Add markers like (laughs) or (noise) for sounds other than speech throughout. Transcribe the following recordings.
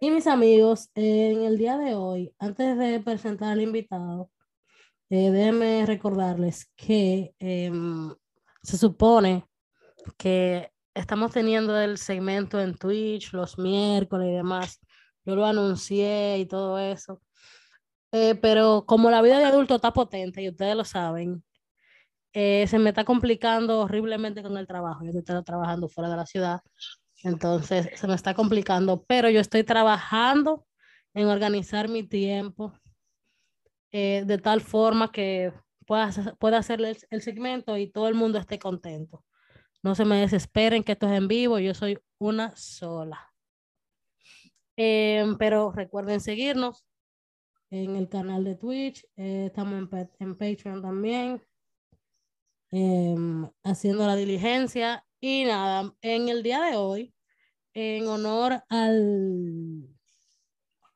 Y mis amigos, en el día de hoy, antes de presentar al invitado, eh, déjenme recordarles que em, se supone que estamos teniendo el segmento en Twitch los miércoles y demás. Yo lo anuncié y todo eso. Eh, pero como la vida de adulto está potente y ustedes lo saben, eh, se me está complicando horriblemente con el trabajo. Yo estoy trabajando fuera de la ciudad, entonces se me está complicando, pero yo estoy trabajando en organizar mi tiempo eh, de tal forma que pueda, pueda hacer el, el segmento y todo el mundo esté contento. No se me desesperen que esto es en vivo, yo soy una sola. Em, pero recuerden seguirnos en el canal de Twitch, eh, estamos en, en, Patreon también, em, haciendo la diligencia. Y nada, en el día de hoy, en honor al,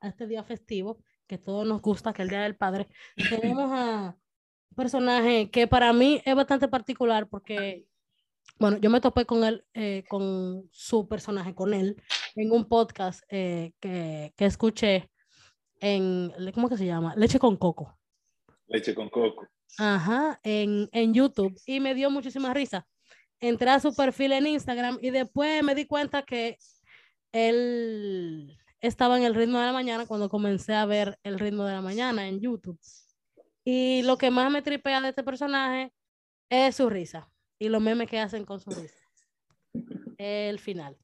a este día festivo, que todos nos gusta, que es el Día del Padre, tenemos a un personaje que para mí es bastante particular porque, bueno, yo me topé con él, eh, con su personaje, con él, en un podcast eh, que, que, escuché en, ¿cómo que se llama? Leche con coco. Leche con coco. Ajá, en, en YouTube y me dio muchísima risa. Entré a su perfil en Instagram y después me di cuenta que él estaba en el ritmo de la mañana cuando comencé a ver el ritmo de la mañana en YouTube. Y lo que más me tripea de este personaje es su risa y los memes que hacen con su risa. El final.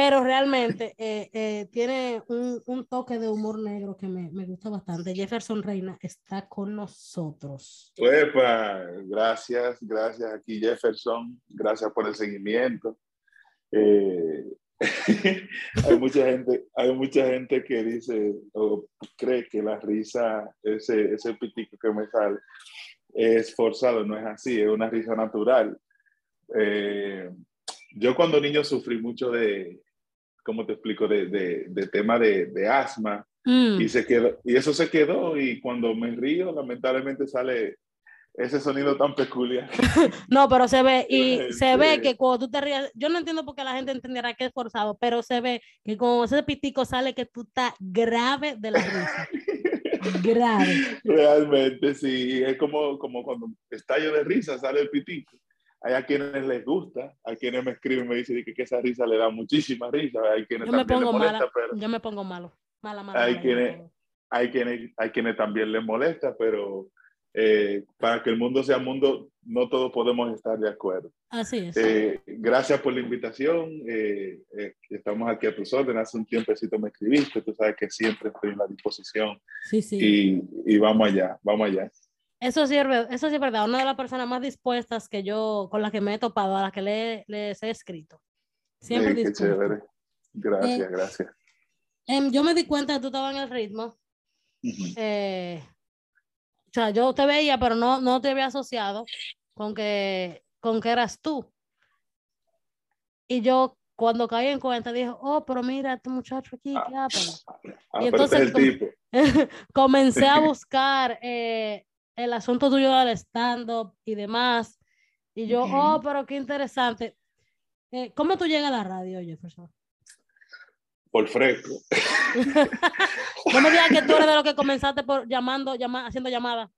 Pero realmente eh, eh, tiene un, un, toque de humor negro que me, me, gusta bastante. Jefferson Reina está con nosotros. Uepa, gracias, gracias aquí Jefferson, gracias por el seguimiento. Eh, (laughs) hay mucha gente, hay mucha gente que dice o cree que la risa, ese, ese pitico que me sale, es forzado, no es así, es una risa natural. Eh, yo cuando niño sufrí mucho de, ¿cómo te explico? De, de, de tema de, de asma mm. y, se quedó, y eso se quedó y cuando me río lamentablemente sale ese sonido tan peculiar. (laughs) no, pero se ve, y (laughs) se ve que cuando tú te ríes, yo no entiendo por qué la gente entenderá que es forzado, pero se ve que como ese pitico sale que tú estás grave de la risa. (laughs) grave. Realmente, sí, es como, como cuando estallo de risa sale el pitico. Hay a quienes les gusta, hay quienes me escriben y me dicen que, que esa risa le da muchísima risa, hay quienes yo me pongo molesta, mala, pero... Yo me pongo malo, mala, mala. Hay, mala, quienes, hay, quienes, hay quienes también les molesta, pero eh, para que el mundo sea mundo, no todos podemos estar de acuerdo. Así es. Eh, gracias por la invitación. Eh, eh, estamos aquí a tus órdenes. Hace un tiempecito me escribiste. Tú sabes que siempre estoy en la disposición. Sí, sí. Y, y vamos allá, vamos allá. Eso sí, eso sí es verdad. Una de las personas más dispuestas que yo, con las que me he topado, a las que le, les he escrito. Siempre sí, qué chévere. Gracias, gracias. Em, yo me di cuenta que tú estabas en el ritmo. Uh -huh. eh, o sea, yo te veía, pero no, no te había asociado con que, con que eras tú. Y yo, cuando caí en cuenta, dije, oh, pero mira, este muchacho aquí, ¿qué ah, ah, y entonces el tipo. (laughs) comencé a (laughs) buscar eh, el asunto tuyo del stand-up y demás. Y yo, -huh. oh, pero qué interesante. Eh, ¿Cómo tú llegas a la radio, Jefferson? Por fresco. (laughs) no me digas que tú eres de los que comenzaste por llamando, llama, haciendo llamadas.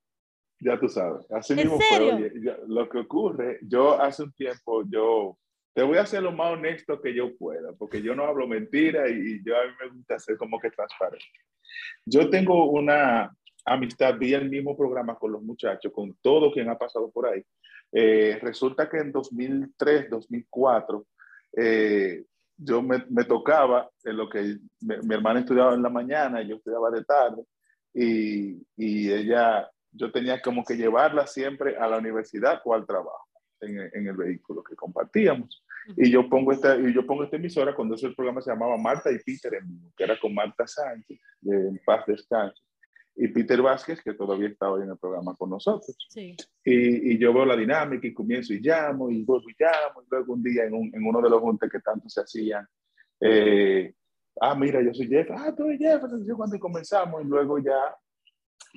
Ya tú sabes. Así ¿En mismo serio? fue. Oye, yo, lo que ocurre, yo hace un tiempo, yo te voy a hacer lo más honesto que yo pueda, porque yo no hablo mentira y, y yo a mí me gusta ser como que transparente. Yo tengo una amistad, vi el mismo programa con los muchachos, con todo quien ha pasado por ahí. Eh, resulta que en 2003, 2004, eh, yo me, tocaba en lo que mi, hermana estudiaba en la mañana y yo estudiaba de tarde y, y, ella, yo tenía como que llevarla siempre a la universidad o al trabajo en, el vehículo que compartíamos. Y yo pongo esta, y yo pongo esta emisora cuando ese programa se llamaba Marta y Peter que era con Marta Sánchez, de En Paz Descanso, y Peter Vázquez, que todavía estaba en el programa con nosotros. Sí. Y, y, yo veo la dinámica y comienzo y llamo y vuelvo y llamo. Y luego un día en, un, en uno de los juntes que tanto se hacían, eh, ah, mira, yo soy Jeff, ah, tú eres Jeff. Entonces, cuando comenzamos y luego ya,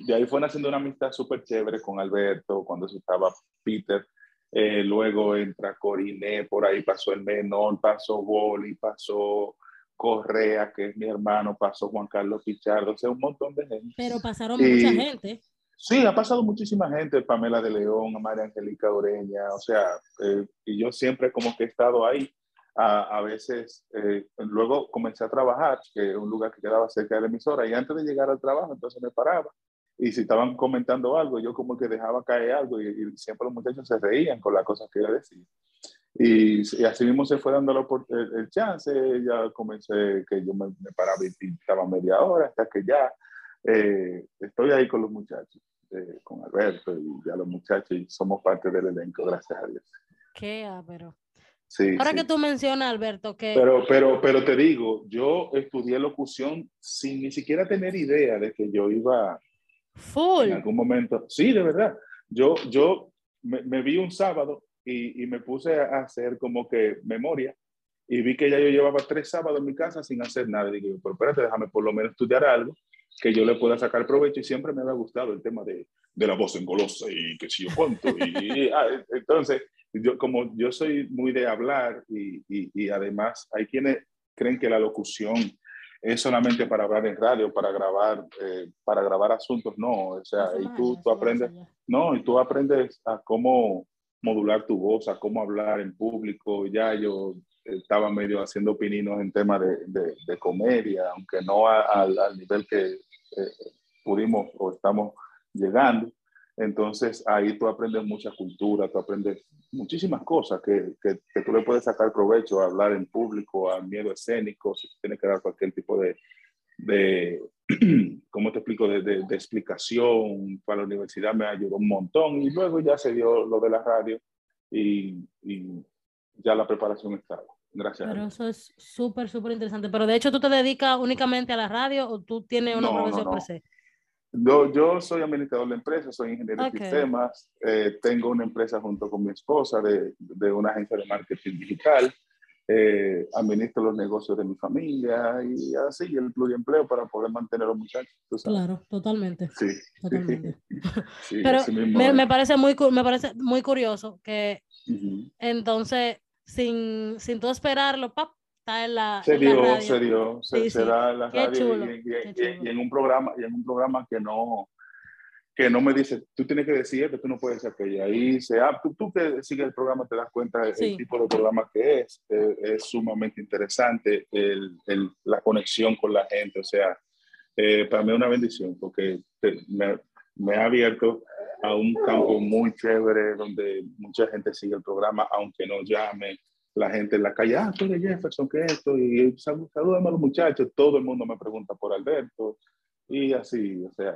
de ahí fue haciendo una amistad súper chévere con Alberto, cuando estaba Peter. eh, luego entra Coriné, por ahí pasó el Menor, pasó Boli, pasó Correa, que es mi hermano, pasó Juan Carlos Pichardo, o sea, un montón de gente. Pero pasaron mucha gente. Sí, ha pasado muchísima gente, Pamela de León, María Angélica Oreña, o sea, eh, y yo siempre como que he estado ahí. A, a veces, eh, luego comencé a trabajar, que es un lugar que quedaba cerca de la emisora, y antes de llegar al trabajo, entonces me paraba. Y si estaban comentando algo, yo como que dejaba caer algo, y, y siempre los muchachos se reían con las cosas que yo decía. Y, y, así mismo se fue dando el, el, chance, ya comencé que yo me, me paraba y estaba media hora, hasta que ya eh, estoy ahí con los muchachos, eh, con Alberto y ya los muchachos, y somos parte del elenco, gracias a Dios. Qué pero Sí, Ahora sí. que tú mencionas, Alberto, que... Pero, pero, pero te digo, yo estudié locución sin ni siquiera tener idea de que yo iba Full. en algún momento. Sí, de verdad. Yo, yo me, me vi un sábado y, y, me puse a hacer como que memoria y vi que ya yo llevaba tres sábados en mi casa sin hacer nada. Y digo, pero espérate, déjame por lo menos estudiar algo que yo le pueda sacar provecho y siempre me había gustado el tema de, de la voz en golosa y que si yo cuánto. Y, y ah, entonces, yo, como yo soy muy de hablar y, y, y, además hay quienes creen que la locución es solamente para hablar en radio, para grabar, eh, para grabar asuntos, no, o sea, y tú, tú aprendes, no, y tú aprendes a cómo modular tu voz, a cómo hablar en público, ya yo estaba medio haciendo pininos en temas de, de, de, comedia, aunque no a, a, al nivel que eh, pudimos o estamos llegando, entonces ahí tú aprendes mucha cultura, tú aprendes muchísimas cosas que, que, que, tú le puedes sacar provecho a hablar en público, a miedo escénico, si tienes que dar cualquier tipo de, de (clears throat) ¿cómo te explico?, de, de, de, explicación para la universidad me ayudó un montón y luego ya se dio lo de la radio y, y ya la preparación estaba. Gracias. Pero eso es súper, súper interesante. Pero de hecho, ¿tú te dedicas únicamente a la radio o tú tienes una no, profesión no, no. per se? Yo, yo soy administrador de empresas, soy ingeniero Okay. de sistemas, eh, tengo una empresa junto con mi esposa de, de una agencia de marketing digital, eh, administro los negocios de mi familia y así el pluriempleo para poder mantener a los muchachos. Claro, totalmente. Sí. Totalmente. (laughs) (laughs) sí, Pero me, parece muy, me parece muy curioso que entonces, sin, sin tú esperarlo, pap, está en la, Se dio, se dio, se, Sí, sí. da en la Qué radio y, y en un programa y en un programa que no que no me dice, tú tienes que decir esto, tú no puedes decir aquello. Ahí se, ah, tú, tú que sigues el programa te das cuenta del Sí. tipo de programa que es. Eh, es sumamente interesante el, el- la conexión con la gente. O sea, eh, para mí es una bendición porque te- me, me ha abierto a un campo muy chévere donde mucha gente sigue el programa, aunque no llame. La gente en la calle, ah, tú eres Jefferson, ¿qué es esto? Y sal- salúdame a los muchachos. Todo el mundo me pregunta por Alberto. Y así, o sea,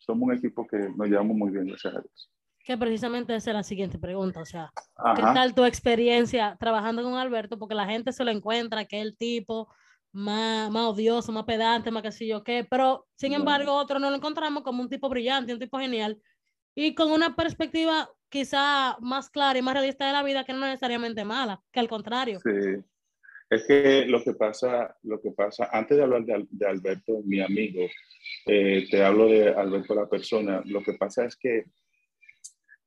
somos un equipo que nos llevamos muy bien, gracias a Dios. Que precisamente esa es la siguiente pregunta, o sea, ¿qué Ajá. tal tu experiencia trabajando con Alberto? Porque la gente se lo encuentra, que es el tipo más, más odioso, más pedante, más que sé yo qué, pero sin Bueno. embargo otros no lo encontramos como un tipo brillante, un tipo genial y con una perspectiva quizá más clara y más realista de la vida que no necesariamente mala, que al contrario. Sí. Es que lo que pasa, lo que pasa, antes de hablar de, de Alberto, mi amigo, eh, te hablo de Alberto la persona, lo que pasa es que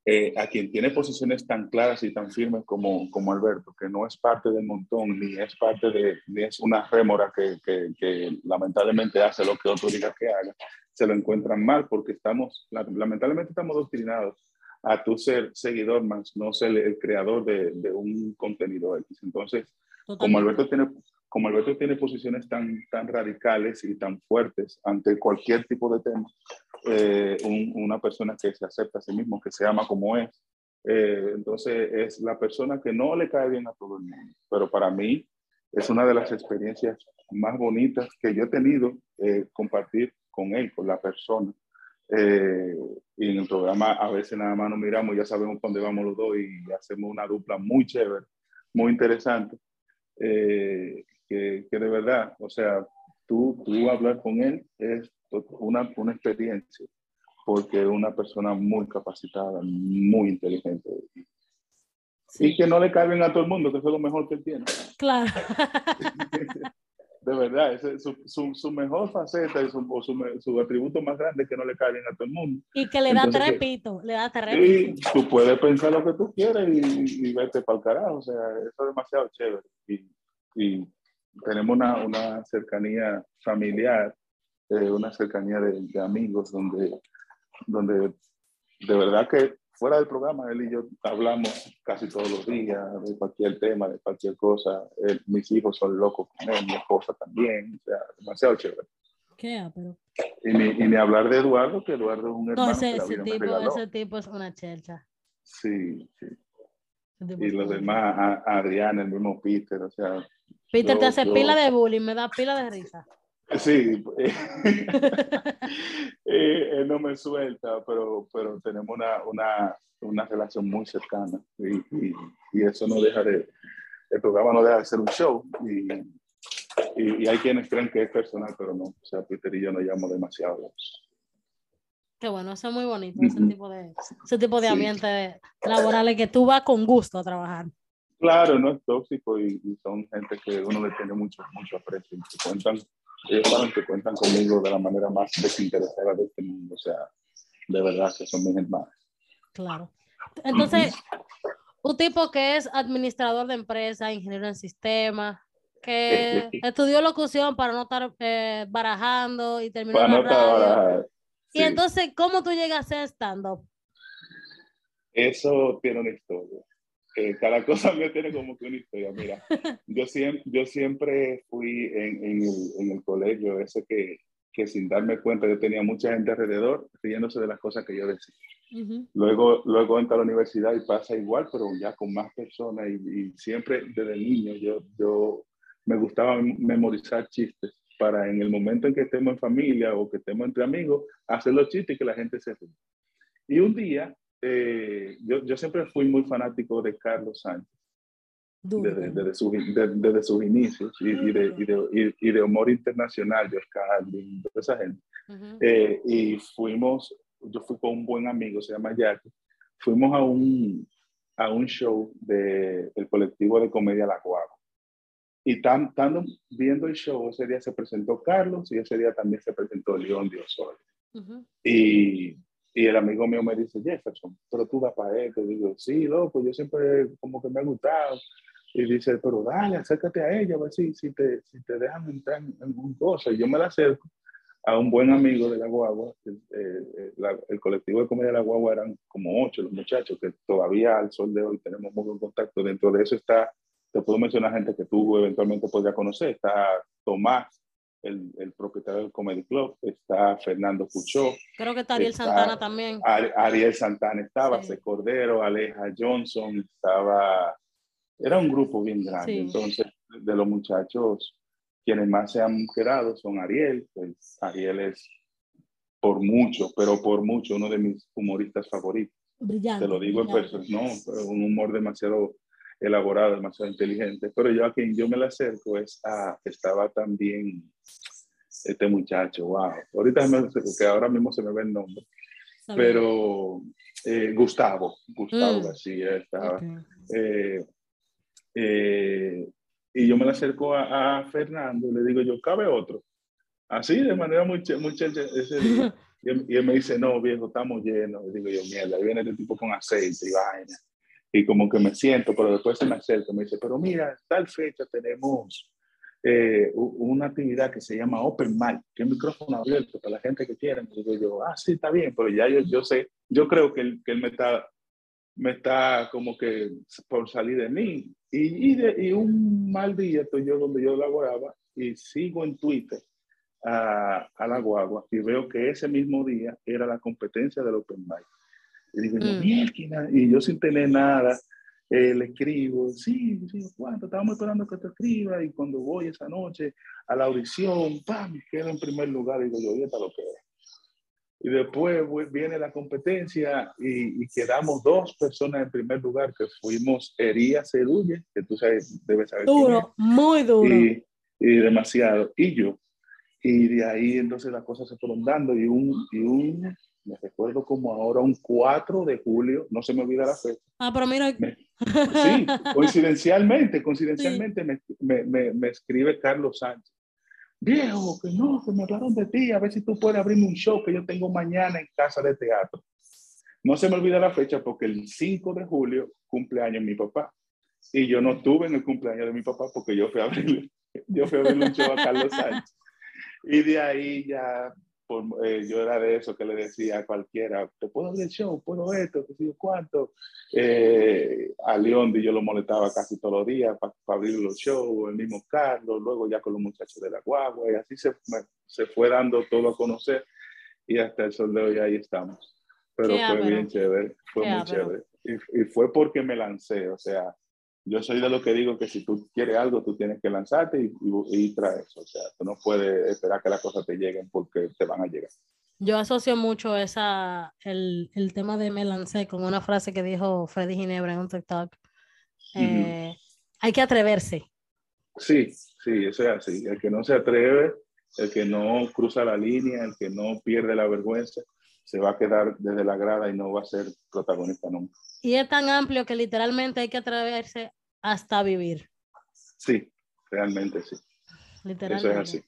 eh, a quien tiene posiciones tan claras y tan firmes como, como Alberto, que no es parte del montón, ni es parte de, ni es una rémora que, que, que lamentablemente hace lo que otro diga que haga, se lo encuentran mal porque estamos, la- lamentablemente estamos doctrinados a tu ser seguidor más, no ser el creador de, de un contenido X. Entonces, como. Alberto tiene, como Alberto tiene posiciones tan, tan radicales y tan fuertes ante cualquier tipo de tema, eh, un- una persona que se acepta a sí mismo, que se ama como es, eh, entonces es la persona que no le cae bien a todo el mundo. Pero para mí es una de las experiencias más bonitas que yo he tenido eh, compartir con él, con la persona. Eh, y en el programa a veces nada más nos miramos, ya sabemos dónde vamos los dos y hacemos una dupla muy chévere, muy interesante eh, que, que, de verdad, o sea, tú, tú hablar con él es una, una experiencia, porque es una persona muy capacitada, muy inteligente. Sí. Y que no le caben a todo el mundo, que eso es lo mejor que él tiene. Claro. (laughs) de verdad, ese, su, su, su, mejor faceta y su, su, su, atributo más grande es que no le cae bien a todo el mundo. Y que le da trepito, le da trepito. Y tú puedes pensar lo que tú quieras y, y vete para el carajo, o sea, eso es demasiado chévere. Y, y tenemos una, una, cercanía familiar, eh, una cercanía de, de, amigos donde, donde de verdad que fuera del programa, él y yo hablamos casi todos los días de cualquier tema, de cualquier cosa. mis hijos son locos con él, mi esposa también, o sea, demasiado chévere. ¿Qué? Pero... Y, ni, y ni hablar de Eduardo, que Eduardo es un hermano. No, ese, ese tipo, ese tipo es una chelcha. Sí, sí. Y los demás, a, Adrián, el mismo Peter, o sea. Peter te hace pila de bullying, me da pila de risa. Sí, (laughs) (laughs) eh, él no me suelta, pero, pero tenemos una, una, una relación muy cercana y, y, y, eso no deja de, el programa no deja de ser un show y, y, hay quienes creen que es personal, pero no, o sea, Peter y yo nos llamamos demasiado. Qué bueno, eso es muy bonito, ese tipo de, ese tipo de ambiente sí. laboral que tú vas con gusto a trabajar. Claro, no es tóxico y, son gente que uno le tiene mucho, mucho aprecio y que cuentan ellos saben que cuentan conmigo de la manera más desinteresada de este mundo, o sea, de verdad que son mis hermanos. Claro. Entonces, un tipo que es administrador de empresa, ingeniero en sistemas, que estudió locución para no estar eh, barajando y terminó para no estar barajando. Y entonces, ¿cómo tú llegas a ser stand-up? Eso tiene una historia eh, cada cosa me tiene como que una historia. Mira, yo siempre, yo siempre fui en, en, el, en el, colegio ese que, que, sin darme cuenta yo tenía mucha gente alrededor riéndose de las cosas que yo decía. Uh -huh. Luego, luego entra a la universidad y pasa igual, pero ya con más personas y, y siempre desde niño yo, yo me gustaba memorizar chistes para en el momento en que estemos en familia o que estemos entre amigos, hacer los chistes y que la gente se ríe. Y un día eh, yo, yo, siempre fui muy fanático de Carlos Sánchez, desde, desde, su, desde, desde, sus inicios, y, y, de, y, de, y, de, humor internacional, George Carlin, toda esa gente. Uh -huh. eh, y fuimos, yo fui con un buen amigo, se llama Jackie, fuimos a un, a un show del de, colectivo de comedia La Guagua. Y estando viendo el show, ese día se presentó Carlos y ese día también se presentó León Dios uh -huh. Y y el amigo mío me dice, Jefferson, pero tú vas para esto. Y digo, sí, loco, yo siempre como que me ha gustado. Y dice, pero dale, acércate a ella, a ver si, si, te, si te dejan entrar en, un cosa. Y yo me la acerco a un buen amigo de la guagua. Eh, la, el colectivo de comedia de la guagua eran como ocho los muchachos que todavía al sol de hoy tenemos muy buen contacto. Dentro de eso está, te puedo mencionar gente que tú eventualmente podrías conocer. Está Tomás, el, el, propietario del Comedy Club, está Fernando Puchó. Creo que está Ariel está, Santana también. Ariel Santana estaba, sí. C. Cordero, Aleja Johnson, estaba, era un grupo bien grande. Sí. Entonces, de los muchachos, quienes más se han quedado son Ariel, pues Ariel es por mucho, pero por mucho, uno de mis humoristas favoritos. Brillante. Te lo digo brillante. en persona, ¿no? Un humor demasiado elaborado, demasiado inteligente, pero yo a quien yo me le acerco es a, estaba también este muchacho, wow, ahorita me, que ahora mismo se me ve el nombre, pero eh, Gustavo, Gustavo mm. García estaba, okay. eh, eh, y yo me le acerco a, a, Fernando y le digo yo, ¿cabe otro? Así, de manera muy, muy ese día. (laughs) Y él, y él, me dice, no, viejo, estamos llenos. Y digo yo, mierda, ahí viene este tipo con aceite y vaina y como que me siento, pero después se me acerca, me dice, pero mira, tal fecha tenemos eh, una actividad que se llama Open Mic, que es micrófono abierto para la gente que quiera. Y digo yo, ah, sí, está bien, pero ya yo, yo sé, yo creo que él, que él me, está, me está como que por salir de mí. Y, y, de, y un mal día estoy yo donde yo laboraba y sigo en Twitter a, a la guagua y veo que ese mismo día era la competencia del Open Mic. Y digo, mm. y yo sin tener nada, eh, le escribo, sí, sí, ¿cuánto? Estábamos esperando que te escriba y cuando voy esa noche a la audición, ¡pam! Quedo en primer lugar y digo, yo, está lo que es. Y después pues, viene la competencia y, y, quedamos dos personas en primer lugar que fuimos Ería Cerulle, que tú sabes, debes saber. Duro, muy duro. Y, y, demasiado. Y yo. Y de ahí entonces las cosas se fueron dando y un, y un me recuerdo como ahora un 4 de julio, no se me olvida la fecha. Ah, pero mira. Me, sí, coincidencialmente, (laughs) coincidencialmente sí. me, me, me, escribe Carlos Sánchez viejo, que no, que me hablaron de ti, a ver si tú puedes abrirme un show que yo tengo mañana en casa de teatro. No se me olvida la fecha porque el 5 de julio cumpleaños mi papá. Y yo no estuve en el cumpleaños de mi papá porque yo fui a abrirle, yo fui a abrirle un show a Carlos Sánchez. Y de ahí ya eh, yo era de eso que le decía a cualquiera, te puedo abrir el show, puedo esto, qué sé yo cuánto. Eh, a León yo lo molestaba casi todos los días para abrir los shows, el mismo Carlos, luego ya con los muchachos de la guagua, y así se, se fue dando todo a conocer y hasta el sol de hoy ahí estamos. Pero fue bien chévere, fue muy chévere. Y, y fue porque me lancé, o sea, yo soy de lo que digo que si tú quieres algo, tú tienes que lanzarte y, y, traer eso. O sea, tú no puedes esperar que las cosas te lleguen porque te van a llegar. Yo asocio mucho esa, el, el tema de me lancé con una frase que dijo Freddy Ginebra en un TikTok. Eh, hay que atreverse. Sí, sí, eso es así. El que no se atreve, el que no cruza la línea, el que no pierde la vergüenza, se va a quedar desde la grada y no va a ser protagonista nunca. Y es tan amplio que literalmente hay que atreverse hasta vivir. Sí, realmente sí. Literalmente. Eso es así.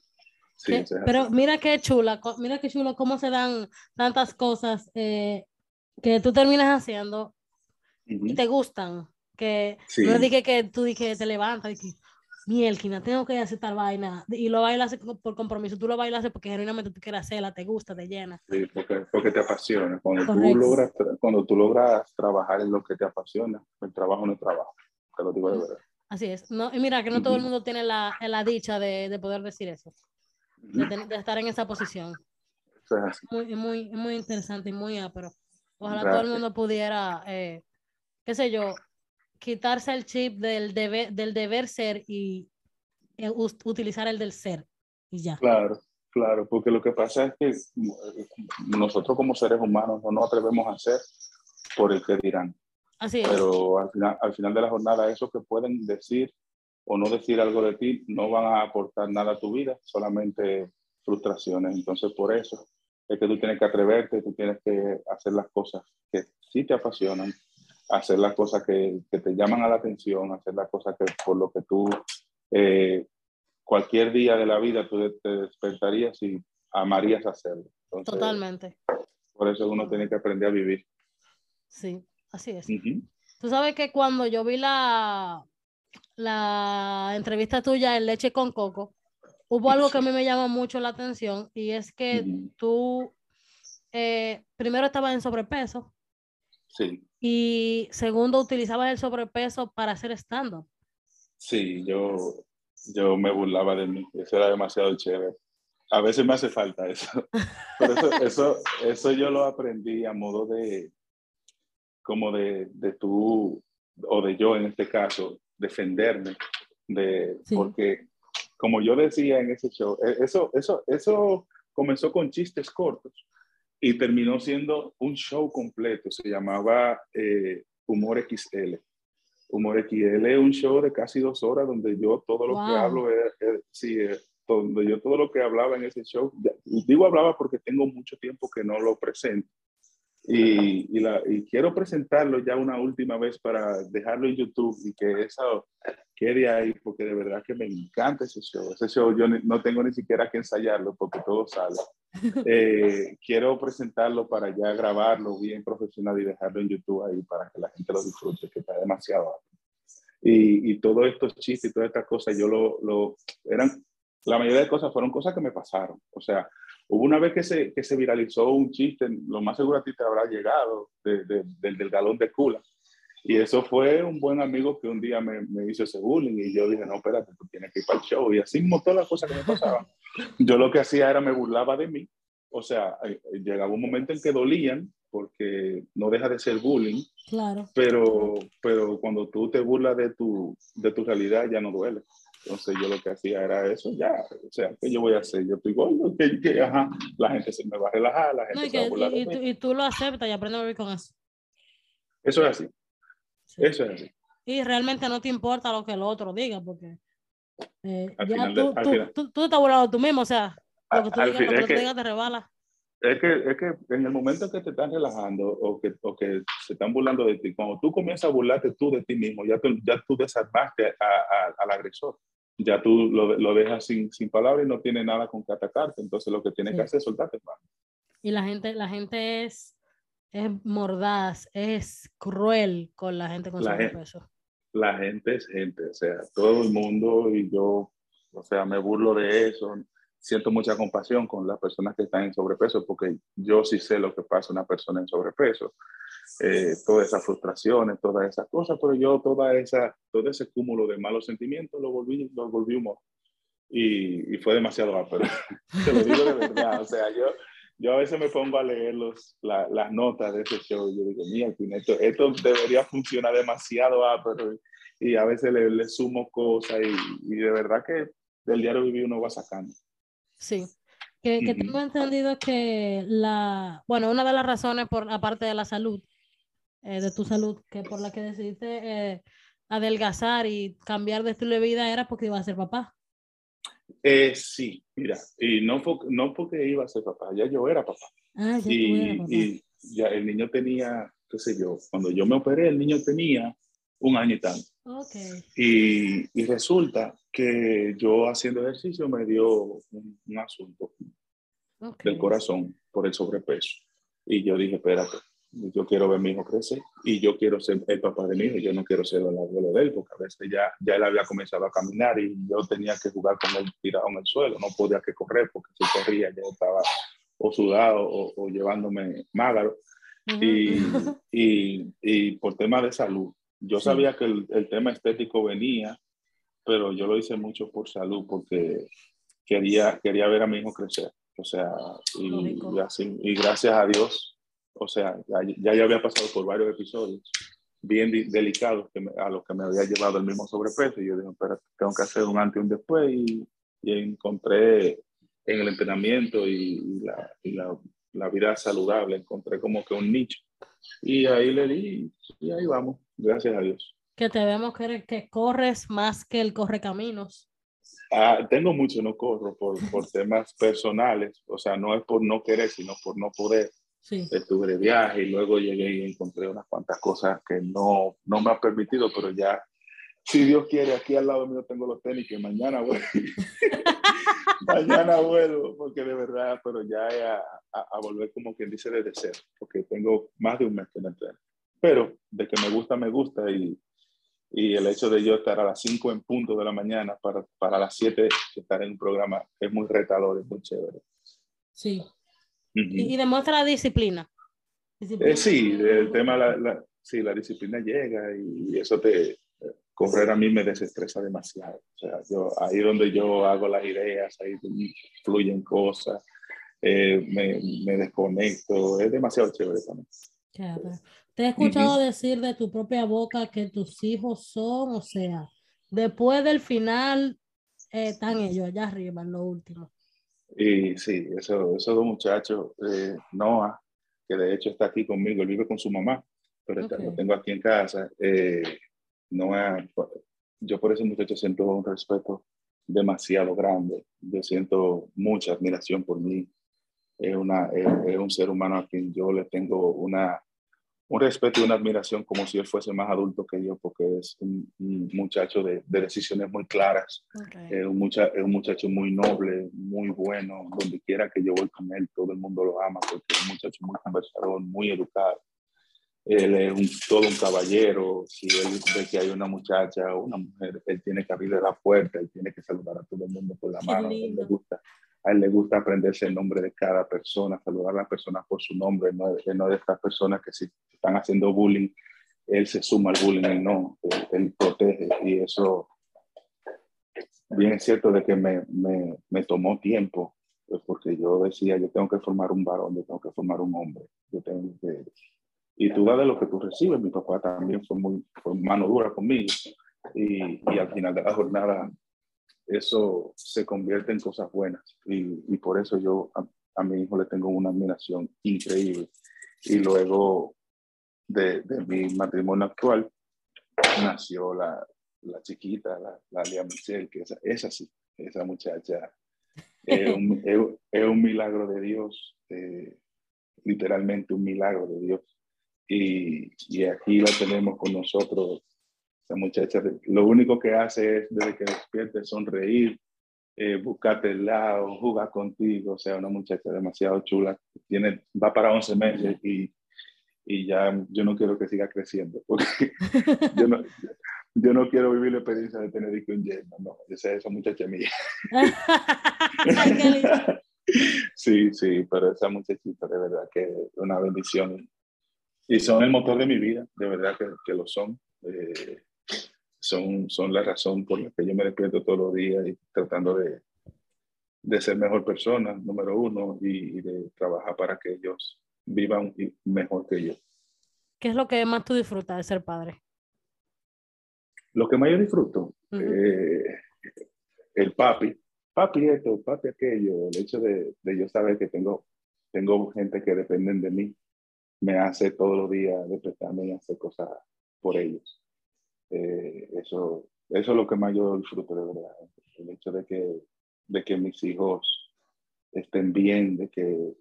Sí, pero mira qué chula, mira qué chulo cómo se dan tantas cosas eh, que tú terminas haciendo y te gustan. Que no dije que tú dije te levantas y que mielquina, tengo que hacer tal vaina, y lo bailas por compromiso, tú lo bailas porque genuinamente tú quieres hacerla, te gusta, te llena. Sí, porque, porque te apasiona. Cuando tú, logras, cuando tú logras trabajar en lo que te apasiona, el trabajo no es trabajo, te lo digo de verdad. Así es. No, y mira que no todo el mundo tiene la, la dicha de, de, poder decir eso, de, de, estar en esa posición. Eso es así. Muy, muy, muy interesante y muy pero Ojalá todo el mundo pudiera, eh, qué sé yo, quitarse el chip del deber, del deber ser y eh, utilizar el del ser y ya. Claro, claro, porque lo que pasa es que eh, nosotros como seres humanos no nos atrevemos a hacer por el que dirán. Así es. Pero al final, al final de la jornada, esos que pueden decir o no decir algo de ti no van a aportar nada a tu vida, solamente frustraciones. Entonces, por eso es que tú tienes que atreverte, tú tienes que hacer las cosas que sí te apasionan, hacer las cosas que, que, te llaman a la atención, hacer las cosas que por lo que tú eh, cualquier día de la vida tú te despertarías y amarías hacerlo. Totalmente. Por eso uno tiene que aprender a vivir. Sí, así es. Tú sabes que cuando yo vi la, la entrevista tuya en Leche con Coco, hubo algo que a mí me llamó mucho la atención y es que tú eh, primero estabas en sobrepeso. Sí. Y segundo, utilizabas el sobrepeso para hacer stand-up. Sí, yo, yo me burlaba de mí. Eso era demasiado chévere. A veces me hace falta eso. (laughs) Pero eso, eso, eso yo lo aprendí a modo de, como de, de tú, o de yo en este caso, defenderme. De, Porque, como yo decía en ese show, e, eso, eso, eso comenzó con chistes cortos y terminó siendo un show completo. Se llamaba eh, Humor XL. Humor XL es un show de casi dos horas donde yo todo lo que hablo es, sí, donde yo todo lo que hablaba en ese show, digo hablaba porque tengo mucho tiempo que no lo presento. Y, y, la, y, quiero presentarlo ya una última vez para dejarlo en YouTube y que eso quede ahí, porque de verdad que me encanta ese show. Ese show yo no tengo ni siquiera que ensayarlo porque todo sale. (laughs) Eh, quiero presentarlo para ya grabarlo bien profesional y dejarlo en YouTube ahí para que la gente lo disfrute, que está demasiado Y, y todos estos chistes y todas estas cosas, yo lo, lo, eran, la mayoría de cosas fueron cosas que me pasaron. O sea, hubo una vez que se, que se viralizó un chiste, lo más seguro a ti te habrá llegado, de, de, del, del galón de cula y eso fue un buen amigo que un día me, me, hizo ese bullying y yo dije, no, espérate, tú tienes que ir para el show. Y así como todas las cosas que me pasaban. Yo lo que hacía era me burlaba de mí. O sea, eh, llegaba un momento en que dolían porque no deja de ser bullying. Claro. Pero, pero cuando tú te burlas de tu, de tu realidad ya no duele. Entonces yo lo que hacía era eso, ya, o sea, ¿qué yo voy a hacer? Yo estoy gordo, que, que ajá, la gente se me va a relajar, la gente no, y se va a burlar y, tú, y, tú, lo aceptas y aprendes a vivir con eso. Eso es así. Eso es así. Y realmente no te importa lo que el otro diga, porque eh, ya tú, tú, tú, tú, estás burlando tú mismo, o sea, lo que tú digas, lo que, que digas te rebala. Es que, es que en el momento que te están relajando o que, o que se están burlando de ti, cuando tú comienzas a burlarte tú de ti mismo, ya tú, ya tú desarmaste a, a, al agresor. Ya tú lo, lo dejas sin, sin palabras y no tiene nada con que atacarte. Entonces lo que tienes Sí. que hacer es soltarte. hermano. Y la gente, la gente es, es mordaz, es cruel con la gente con La gen- sobrepeso. La gente es gente, o sea, todo el mundo y yo, o sea, me burlo de eso. Siento mucha compasión con las personas que están en sobrepeso porque yo sí sé lo que pasa una persona en sobrepeso. Eh, todas esas frustraciones, todas esas cosas, pero yo toda esa, todo ese cúmulo de malos sentimientos lo volví, lo volví humor. Y, y fue demasiado ápero. (laughs) Te lo digo de verdad. O sea, yo, yo a veces me pongo a leer los, la- las notas de ese show y yo digo, mira, esto, esto debería funcionar demasiado ápero. Y, y a veces le, le sumo cosas y, y de verdad que del diario vivir uno va sacando. Sí. Que, que tengo entendido que la, bueno, una de las razones por, aparte de la salud, eh, de tu salud, que por la que decidiste eh, adelgazar y cambiar de estilo de vida era porque iba a ser papá. Eh, sí, mira, y no, fue- no porque iba a ser papá, ya yo era papá. Ah, ya y, papá. y ya el niño tenía, qué sé yo, cuando yo me operé, el niño tenía un año y tanto. Y, y resulta que yo haciendo ejercicio me dio un, un asunto del corazón por el sobrepeso. Y yo dije, espérate, yo quiero ver a mi hijo crecer y yo quiero ser el papá de mi hijo, yo no quiero ser el abuelo de él, porque a veces ya, ya él había comenzado a caminar y yo tenía que jugar con él tirado en el suelo, no podía que correr porque si corría yo estaba o sudado o, o llevándome mágaro y, (laughs) y, y por tema de salud. Yo Sí. sabía que el, el tema estético venía, pero yo lo hice mucho por salud porque quería, quería ver a mi hijo crecer. O sea, y así, y gracias a Dios, o sea, ya, ya había pasado por varios episodios bien delicados que me- a los que me había llevado el mismo sobrepeso y yo dije, espera, tengo que hacer un antes y un después y, y encontré en el entrenamiento y, y la, y la, la vida saludable, encontré como que un nicho y ahí le di y ahí vamos, gracias a Dios. Que te vemos que, que corres más que el corre caminos. Ah, tengo mucho, no corro por, por temas personales, o sea, no es por no querer, sino por no poder. Sí. Estuve de viaje y luego llegué y encontré unas cuantas cosas que no, no me ha permitido, pero ya, si Dios quiere, aquí al lado mío tengo los tenis que mañana vuelvo. (laughs) mañana vuelvo, porque de verdad, pero ya a, a, a volver como quien dice desde cero, porque tengo más de un mes que no entreno. Pero de que me gusta, me gusta y, y el hecho de yo estar a las 5 en punto de la mañana para, para las 7 estar en un programa es muy retador, es muy chévere. Sí. Y, y demuestra disciplina. Disciplina. Eh, sí, el tema, la, la, sí, la disciplina llega y eso te, correr a mí me desestresa demasiado. O sea, yo, ahí donde yo hago las ideas, ahí fluyen cosas, eh, me, me, desconecto, es demasiado chévere también. Chévere. Te he escuchado uh -huh. decir de tu propia boca que tus hijos son, o sea, después del final eh, están ellos allá arriba, en lo último. Y sí, eso, esos dos muchachos, eh, Noah, que de hecho está aquí conmigo, él vive con su mamá, pero okay. lo tengo aquí en casa. Eh, Noah, yo por ese muchacho siento un respeto demasiado grande, yo siento mucha admiración por mí. Es, una, es, es un ser humano a quien yo le tengo una, un respeto y una admiración como si él fuese más adulto que yo, porque es un, un muchacho de, de, decisiones muy claras, okay. es, un mucha, es un muchacho muy noble, muy bueno, donde quiera que yo voy con él, todo el mundo lo ama, porque es un muchacho muy conversador, muy educado. Él es un, todo un caballero, si él ve que hay una muchacha o una mujer, él tiene que abrirle la puerta, él tiene que saludar a todo el mundo con la Qué mano, él, le gusta, a él le gusta aprenderse el nombre de cada persona, saludar a las personas por su nombre, no, no de estas personas que si están haciendo bullying, él se suma al bullying, él no, él, él protege. Y eso, bien es cierto de que me, me, me tomó tiempo, pues porque yo decía, yo tengo que formar un varón, yo tengo que formar un hombre, yo tengo que... Y tú das de lo que tú recibes, mi papá también fue muy fue mano dura conmigo y, y al final de la jornada eso se convierte en cosas buenas y, y por eso yo a, a, mi hijo le tengo una admiración increíble. Y luego de, de mi matrimonio actual nació la, la chiquita, la, la Lea Michelle, que es, es así, esa muchacha es un, (laughs) es, es un milagro de Dios, eh, literalmente un milagro de Dios. Y, y aquí la tenemos con nosotros Esa muchacha, lo único que hace es, desde que despierte, sonreír, eh, buscarte el lado, jugar contigo. O sea, una muchacha demasiado chula. Tiene, va para 11 meses y, y ya yo no quiero que siga creciendo. Porque (laughs) yo no, yo no quiero vivir la experiencia de tener un yerno, no. Esa, esa muchacha mía. (laughs) sí, sí, pero esa muchachita de verdad que es una bendición. Y son el motor de mi vida, de verdad que, que lo son. Eh, son, son la razón por la que yo me despierto todos los días y tratando de, de ser mejor persona, número uno, y, de trabajar para que ellos vivan mejor que yo. ¿Qué es lo que más tú disfrutas de ser padre? Lo que más yo disfruto, eh, el papi, papi esto, papi aquello, el hecho de, de, yo saber que tengo, tengo gente que dependen de mí, me hace todos los días despertarme y hacer cosas por ellos. Eh, eso, eso es lo que más yo disfruto de verdad. El hecho de que, de que mis hijos estén bien, de que,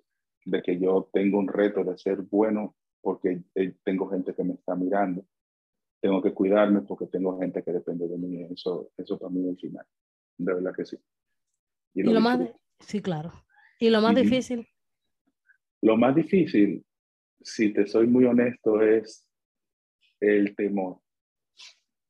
de que yo tengo un reto de ser bueno porque eh, tengo gente que me está mirando. Tengo que cuidarme porque tengo gente que depende de mí. Eso, eso para mí es el final. De verdad que sí. Y lo, más, sí, claro. ¿Y lo más difícil? Lo más difícil, si te soy muy honesto, es el temor